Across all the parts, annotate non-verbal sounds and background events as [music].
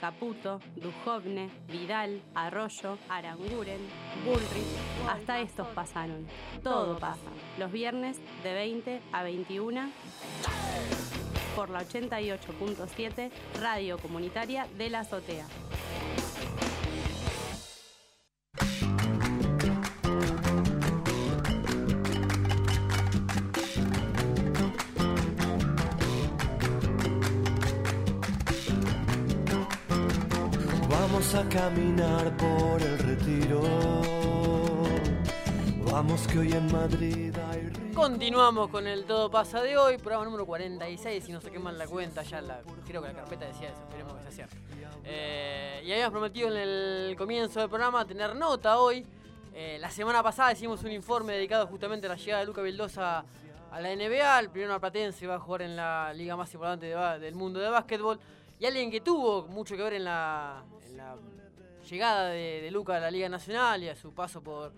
Caputo, Dujovne, Vidal, Arroyo, Aranguren, Bullrich, hasta estos pasaron. Todo pasa. Los viernes de 20 a 21 por la 88.7 Radio Comunitaria de la Azotea. Vamos a caminar por el retiro. Vamos que hoy en Madrid hay. Continuamos con el Todo Pasa de hoy, programa número 46, si no se queman la cuenta, ya la, creo que la carpeta decía eso, esperemos que sea. Eh, y habíamos prometido en el comienzo del programa tener nota hoy. Eh, la semana pasada hicimos un informe dedicado justamente a la llegada de Luca Vildosa a la NBA, el primero platense va a jugar en la liga más importante del mundo de básquetbol, y alguien que tuvo mucho que ver en la, en la llegada de, de Luca a la Liga Nacional y a su paso por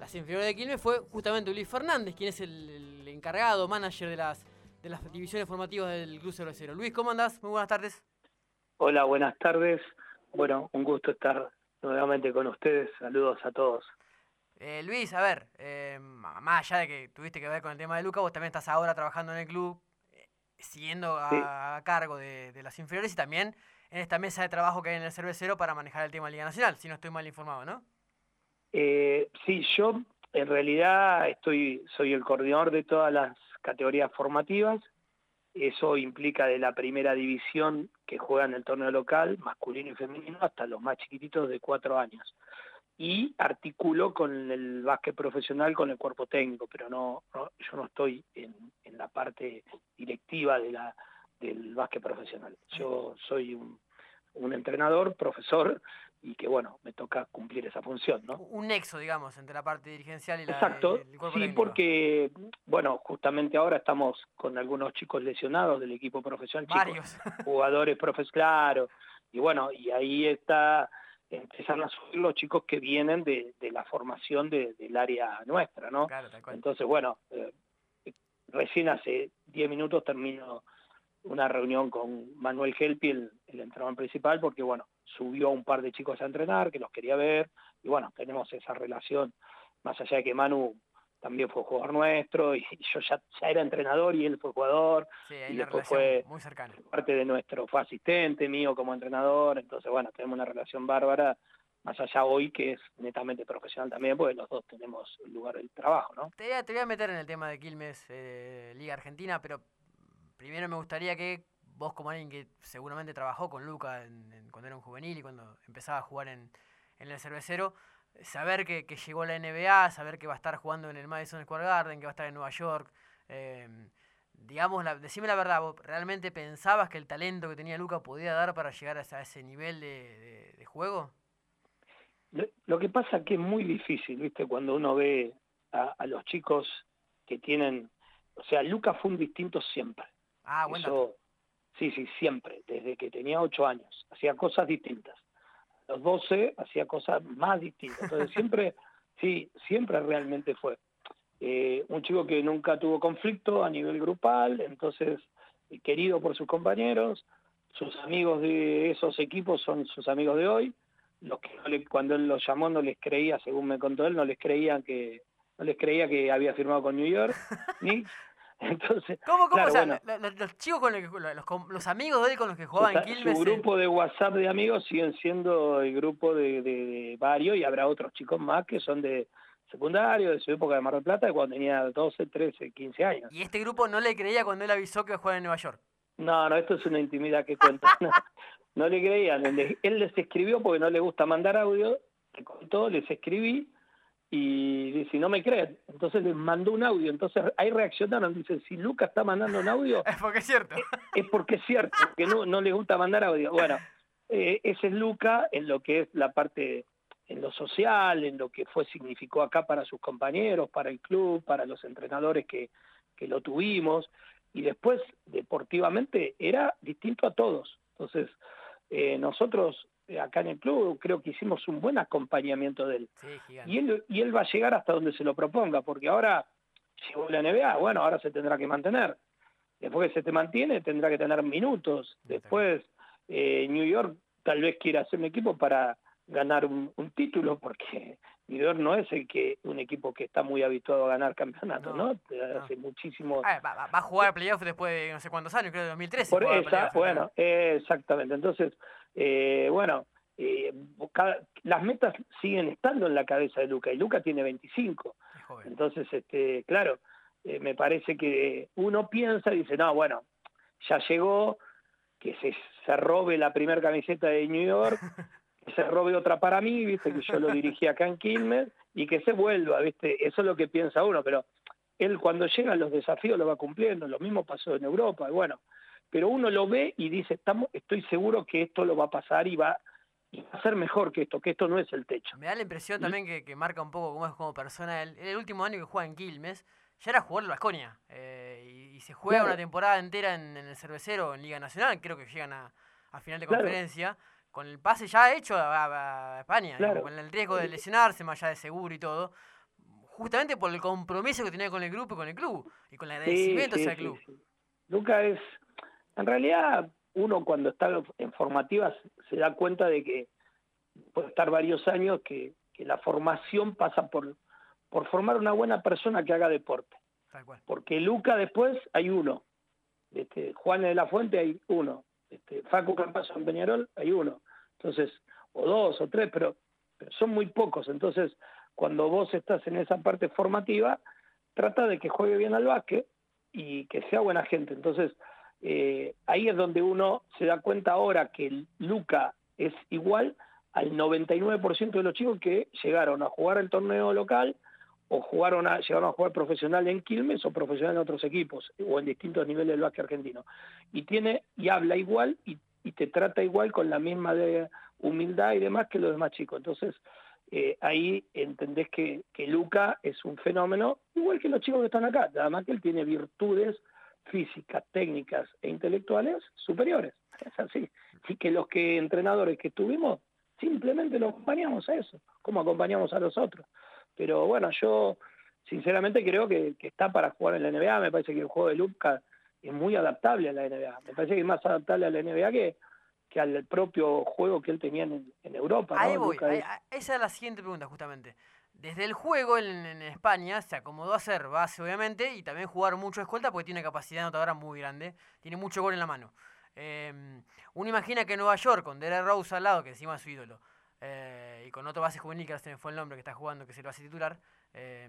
las inferiores de Quilmes fue justamente Luis Fernández, quien es el, el encargado, manager de las, de las divisiones formativas del Club Cervecero. Luis, ¿cómo andás? Muy buenas tardes. Hola, buenas tardes. Bueno, un gusto estar nuevamente con ustedes. Saludos a todos. Eh, Luis, a ver, eh, más allá de que tuviste que ver con el tema de Luca, vos también estás ahora trabajando en el club, siguiendo a, Sí. a cargo de, de las inferiores y también en esta mesa de trabajo que hay en el cervecero para manejar el tema de Liga Nacional, si no estoy mal informado, ¿no? Eh, sí, yo en realidad estoy, soy el coordinador de todas las categorías formativas. Eso implica de la primera división que juega en el torneo local, masculino y femenino, hasta los más chiquititos de cuatro años. Y articulo con el básquet profesional, con el cuerpo técnico, pero no, no- yo no estoy en, en la parte directiva de la, del básquet profesional. Yo soy un, un entrenador, profesor, y que bueno, me toca cumplir esa función, ¿no? Un nexo, digamos, entre la parte dirigencial y la Exacto, del cuerpo sí, técnico. porque, bueno, justamente ahora estamos con algunos chicos lesionados del equipo profesional, chicos, Varios. [laughs] jugadores profes, claro, y bueno, y ahí está, empiezan a subir los chicos que vienen de, de la formación de- del área nuestra, ¿no? Claro. Entonces, bueno, eh, recién hace 10 minutos termino una reunión con Manuel Gelpi, el, el entrenador principal, porque, bueno, subió a un par de chicos a entrenar, que los quería ver, y bueno, tenemos esa relación, más allá de que Manu también fue jugador nuestro, y yo ya, ya era entrenador y él fue jugador, Sí, y después fue- muy cercana. parte de nuestro, fue asistente mío como entrenador, entonces, bueno, tenemos una relación bárbara, más allá hoy que es netamente profesional también, porque los dos tenemos el lugar del trabajo, ¿no? Te voy, a, te voy a meter en el tema de Quilmes, eh, Liga Argentina, pero primero me gustaría que vos como alguien que seguramente trabajó con Luca en- en- cuando era un juvenil y cuando empezaba a jugar en, en el cervecero, saber que, que llegó la NBA, saber que va a estar jugando en el Madison Square Garden, que va a estar en Nueva York, eh, digamos, la, decime la verdad, ¿vos realmente pensabas que el talento que tenía Luca podía dar para llegar a ese, a nivel de, de- de juego? Lo, lo que pasa es que es muy difícil, ¿viste? Cuando uno ve a, a los chicos que tienen, o sea, Lucas fue un distinto siempre. Ah, buen dato. Eso, sí, sí, siempre, desde que tenía ocho años, hacía cosas distintas. Los 12 hacía cosas más distintas. Entonces [laughs] siempre, sí, siempre realmente fue. Eh, un chico que nunca tuvo conflicto a nivel grupal, entonces eh, querido por sus compañeros, sus amigos de esos equipos son sus amigos de hoy, los que no le- cuando él los llamó no les creía, según me contó él, no les creían que no les creía que había firmado con New York, Knicks. [laughs] Entonces, ¿Cómo, cómo? claro, o sea, bueno. lo- lo- los, chicos con los, que- los, los amigos de él con los que jugaba en Quilmes. Su grupo de WhatsApp de amigos siguen siendo el grupo de, de, de varios y habrá otros chicos más que son de secundario, de su época de Mar del Plata, de cuando tenía 12, 13, 15 años. Y este grupo no le creía cuando él avisó que iba a jugar en Nueva York. No, no, esto es una intimidad que cuenta. [laughs] No, no le creían. Él les- Él les escribió porque no le gusta mandar audio, le contó, les escribí y dice, no me creen. Entonces les mandó un audio. Entonces ahí reaccionaron, dicen, si Lucas está mandando un audio, [laughs] Es porque es cierto. es porque es cierto, que no, no les gusta mandar audio. Bueno, eh, ese es Luca en lo que es la parte, en lo social, en lo que fue, significó acá para sus compañeros, para el club, para los entrenadores que, que lo tuvimos, y después deportivamente era distinto a todos. Entonces, eh, nosotros acá en el club creo que hicimos un buen acompañamiento de él. Sí. Y él, y él va a llegar hasta donde se lo proponga, porque ahora llegó la NBA, bueno, ahora se tendrá que mantener. Después que se te mantiene, tendrá que tener minutos. Después eh, New York tal vez quiera hacer un equipo para ganar un, un título, porque New York no es el que un equipo que está muy habituado a ganar campeonatos, No, ¿no? Hace muchísimo... Ah, va, a jugar playoff después de no sé cuántos años, creo de 2013. Por esa, bueno, eh, exactamente. Entonces, eh, bueno, eh, cada- las metas siguen estando en la cabeza de Luca y Luca tiene 25. es joven. Entonces, este, claro, eh, me parece que uno piensa y dice, no, bueno, ya llegó, que se, se robe la primera camiseta de New York, [laughs] que se robe otra para mí, viste, que yo lo dirigí acá en Quilmes, y que se vuelva, viste, eso es lo que piensa uno, pero él cuando llegan los desafíos lo va cumpliendo, lo mismo pasó en Europa, y bueno, pero uno lo ve y dice, estamos, estoy seguro que esto lo va a pasar y va, y va a ser mejor que esto, que esto no es el techo. Me da la impresión también que, que marca un poco cómo es como persona. él. el último año que juega en Quilmes, ya era jugador de Vasconia. y, y se juega Claro. una temporada entera en, en el cervecero, en Liga Nacional. Creo que llegan a, a final de Claro. conferencia. Con el pase ya hecho a, España, digamos, con el riesgo de lesionarse, más allá de seguro y todo. Justamente por el compromiso que tenía con el grupo y con el club. Y con el agradecimiento hacia el club. sí. Luca es, en realidad, uno cuando está en formativas se da cuenta de que puede estar varios años que, que la formación pasa por, por formar una buena persona que haga deporte. Porque Luca después hay uno, este, Juan de la Fuente hay uno, este, Facu Campazo en Peñarol hay uno, entonces, o dos o tres, pero, son muy pocos, entonces cuando vos estás en esa parte formativa, trata de que juegue bien al básquet y que sea buena gente, entonces eh, ahí es donde uno se da cuenta ahora que Luca es igual al 99% de los chicos que llegaron a jugar el torneo local o jugaron a, llegaron a jugar profesional en Quilmes o profesional en otros equipos o en distintos niveles del básquet argentino. Y tiene y habla igual y, te trata igual con la misma de humildad y demás que los demás chicos. Entonces, eh, ahí entendés que, que Luca es un fenómeno, igual que los chicos que están acá, nada más que él tiene virtudes físicas, técnicas e intelectuales superiores. Es así. Y que los que entrenadores que tuvimos simplemente lo acompañamos a eso, como acompañamos a los otros. Pero bueno, yo sinceramente creo que, que está para jugar en la NBA, me parece que el juego de Luca es muy adaptable a la NBA, me parece que es más adaptable a la NBA que, que al propio juego que él tenía en, en Europa. ¿no? Ahí voy, ahí- esa es la siguiente pregunta, justamente. Desde el juego en, en España se acomodó a hacer base, obviamente, y también jugar mucho escolta porque tiene capacidad anotadora muy grande, tiene mucho gol en la mano. Eh, uno imagina que en Nueva York, con Derek Rose al lado, que encima es su ídolo, eh, y con otro base juvenil, que ahora se me fue el nombre, que está jugando, que es el base titular, eh,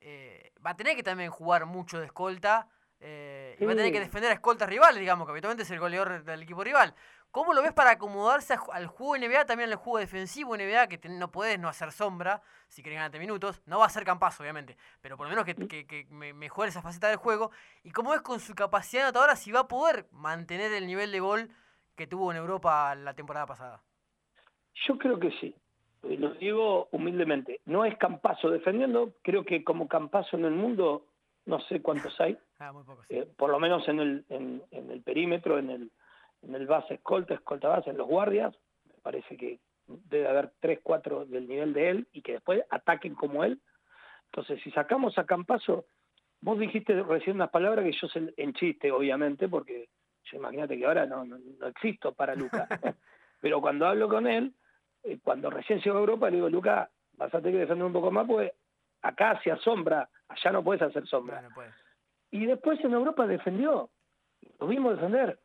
eh, va a tener que también jugar mucho de escolta eh, y va a tener que defender a escoltas rivales, digamos, que habitualmente es el goleador del equipo rival. ¿Cómo lo ves para acomodarse al juego NBA, también al juego defensivo NBA, que te- no podés no hacer sombra si querés ganarte minutos? No va a ser campazo, obviamente, pero por lo menos que, que, que me- mejore esa faceta del juego. ¿Y cómo ves con su capacidad anotadora si va a poder mantener el nivel de gol que tuvo en Europa la temporada pasada? Yo creo que sí. Eh, Lo digo humildemente. No es Campazo defendiendo. Creo que como Campazo en el mundo, no sé cuántos hay. [laughs] Ah, muy poco, sí. eh, por lo menos en el, en, en el perímetro, en el, en el base escolta, escolta base, en los guardias. Me parece que debe haber tres, cuatro del nivel de él y que después ataquen como él. Entonces, si sacamos a Campazo, vos dijiste recién unas palabras que yo sé en chiste, obviamente, porque yo imagínate que ahora no, no, no existo para Luca. [laughs] Pero cuando hablo con él, eh, cuando recién llegó a Europa, le digo, Luca, vas a tener que defender un poco más, porque acá se asombra, allá no puedes hacer sombra. Pues. Y después en Europa defendió, lo vimos defender.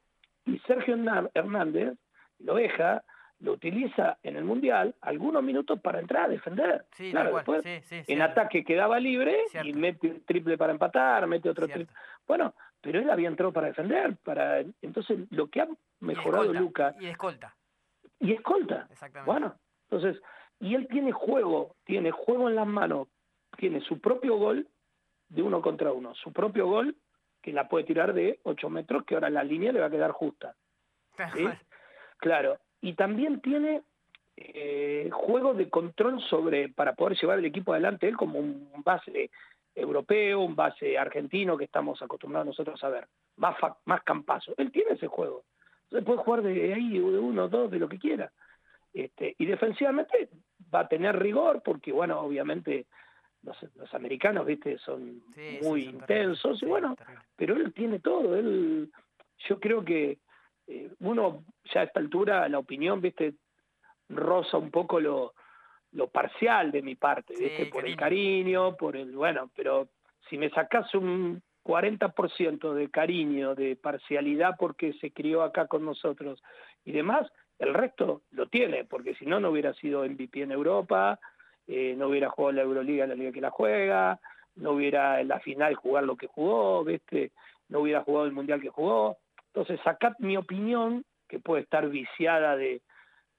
Y Sergio Herná- Hernández, lo deja, lo utiliza en el Mundial algunos minutos para entrar a defender. Sí, Claro, después Sí, sí, en cierto. ataque quedaba libre y mete un triple para empatar, mete otro Cierto. triple. Bueno, pero él había entrado para defender, para entonces lo que ha mejorado Luca Y escolta, y escolta. exactamente. Bueno, entonces, y él tiene juego, tiene juego en las manos, tiene su propio gol de uno contra uno, su propio gol que la puede tirar de 8 metros, que ahora la línea le va a quedar justa. Claro, y también tiene eh, juego de control sobre, para poder llevar el equipo adelante, él como un base europeo, un base argentino que estamos acostumbrados nosotros a ver, más, más campazo. Él tiene ese juego. Entonces puede jugar de ahí, de uno, dos, de lo que quiera. Este, y defensivamente va a tener rigor, porque bueno, obviamente los, los americanos, viste, son Sí, sí, muy son intensos, y bueno, pero él tiene todo, él, yo creo que eh, uno ya a esta altura la opinión, viste, roza un poco lo, lo parcial de mi parte, Sí, ¿viste? por el cariño. por el, bueno, pero si me sacás un 40% de cariño, de parcialidad porque se crió acá con nosotros y demás, el resto lo tiene, porque si no, no hubiera sido MVP en Europa, eh, no hubiera jugado la Euroliga la liga que la juega, no hubiera en la final jugar lo que jugó, ¿viste? no hubiera jugado el Mundial que jugó. Entonces, sacad mi opinión, que puede estar viciada de,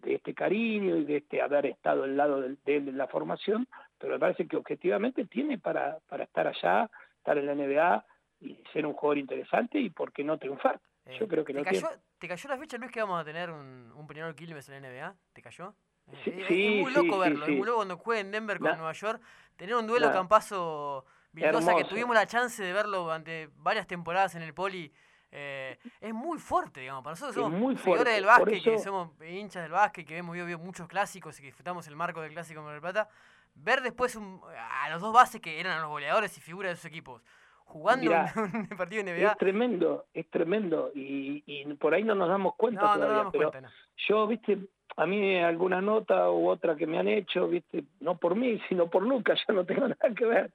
este cariño y de este haber estado al lado de, de él en la formación, pero me parece que objetivamente tiene para, para estar allá, estar en la NBA y ser un jugador interesante y por qué no triunfar. Eh, Yo creo que ¿te cayó, tiene. ¿Te cayó la fecha, Luis, que vamos a tener un, un Peñarol Quilmes en la NBA? ¿Te cayó? Eh, Sí, es- es, muy loco sí, verlo, es muy loco cuando juega en Denver con Nueva York, tener un duelo La- Campazo Vildosa que tuvimos la chance de verlo durante varias temporadas en el Poli. eh, es muy fuerte, digamos. Para nosotros Es somos muy fuerte, del básquet, que somos hinchas del básquet, que hemos vivido muchos clásicos y que disfrutamos el marco del clásico en Mar del Plata. Ver después un- a los dos bases que eran los goleadores y figuras de sus equipos jugando Mirá, un, [laughs] un partido de NBA. Es tremendo, es tremendo y, y por ahí no nos damos cuenta No, todavía, damos pero cuenta, no. yo, viste, a mí alguna nota u otra que me han hecho, viste, no por mí, sino por Lucas, [laughs] yo no tengo nada que ver,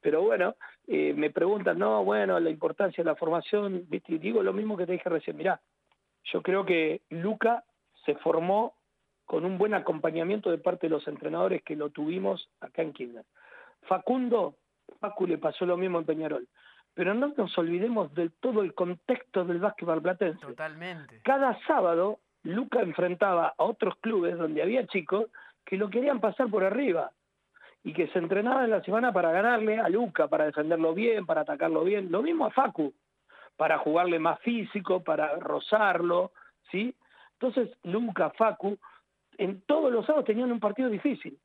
pero bueno, eh, me preguntan, no, bueno, la importancia de la formación, viste, y digo lo mismo que te dije recién, mirá, yo creo que Luca se formó con un buen acompañamiento de parte de los entrenadores que lo tuvimos acá en Quilmes. Facundo, Facu le pasó lo mismo en Peñarol, pero no nos olvidemos de todo el contexto del básquetbol platense. Totalmente. Cada sábado Luca enfrentaba a otros clubes donde había chicos que lo querían pasar por arriba y que se entrenaban en la semana para ganarle a Luca, para defenderlo bien, para atacarlo bien. Lo mismo a Facu, para jugarle más físico, para rozarlo, ¿sí? Entonces Luca, Facu, en todos los sábados tenían un partido difícil.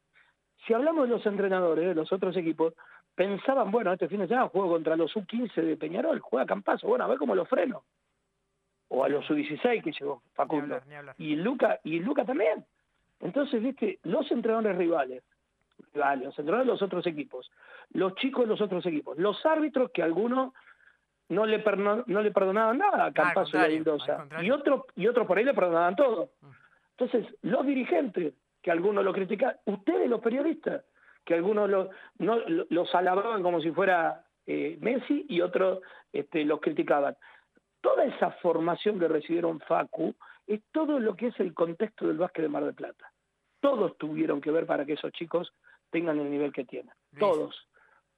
Si hablamos de los entrenadores de los otros equipos, pensaban, bueno, este fin de semana juego contra los U15 de Peñarol, juega Campazo, bueno, a ver cómo lo freno. O a los U16 que llegó Ni Facundo. hablar, ni hablar. Y Luca, y Luca también. Entonces, viste, los entrenadores rivales, rivales, los entrenadores de los otros equipos, los chicos de los otros equipos, los árbitros que algunos no le, perno- no le perdonaban nada a Campazo y a Mendoza, y otros y otros por ahí le perdonaban todo. Mm. Entonces, los dirigentes, que algunos lo criticaban, ustedes los periodistas, que algunos lo- no, lo- los alababan como si fuera eh, Messi y otros este, los criticaban. Toda esa formación que recibieron Facu es todo lo que es el contexto del básquet de Mar del Plata. Todos tuvieron que ver para que esos chicos tengan el nivel que tienen. Todos.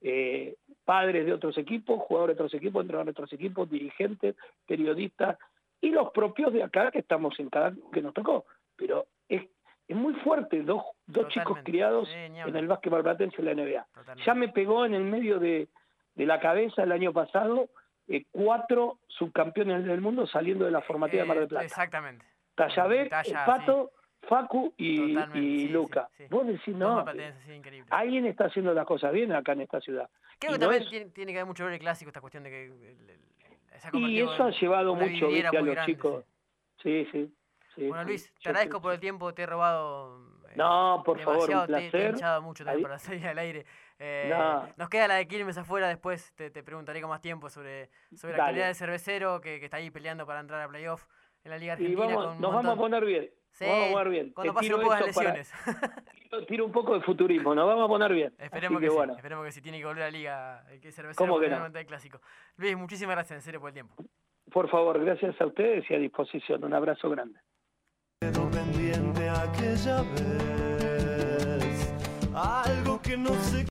Eh, padres de otros equipos, jugadores de otros equipos, entrenadores de otros equipos, dirigentes, periodistas y los propios de acá que estamos en cada que nos tocó. Pero es, es muy fuerte, dos, dos chicos criados Sí, en el básquet marplatense en la NBA. Totalmente. Ya me pegó en el medio de, de la cabeza el año pasado eh, cuatro subcampeones del mundo saliendo de la formativa de Mar del Eh, Plata. Exactamente. Tallavec, Talla, el Pato, Facu y, y sí, Luca. sí. Vos decís, no, increíble. alguien está haciendo las cosas bien acá en esta ciudad. Creo y que no también es- tiene, tiene que haber mucho el clásico esta cuestión de que el- el- Y eso ha llevado mucho a los grande, chicos. sí. Sí, sí. Bueno. Luis, te agradezco por el tiempo, te he robado. eh, No, por favor, un demasiado, te- Te, he placer. hinchado mucho también Ahí- para [laughs] salir al aire. Eh, No. Nos queda la de Quilmes afuera, después te, te preguntaré con más tiempo sobre, sobre la Dale. actualidad del cervecero que, que está ahí peleando para entrar a playoff en la Liga Y Argentina. vamos, con un nos vamos a poner bien. Sí, nos vamos a poner bien. Cuando pasen un poco las para- lesiones. [laughs] tiro- tiro un poco de futurismo, nos vamos a poner bien. [laughs] Esperemos Así que, bueno. esperemos que sí tiene que volver a la liga, eh, que cervecero ¿Cómo que no? el clásico. Luis, muchísimas gracias en serio por el tiempo. Por favor, gracias a ustedes y a disposición. Un abrazo grande. Quedó pendiente aquella vez. Algo que no sé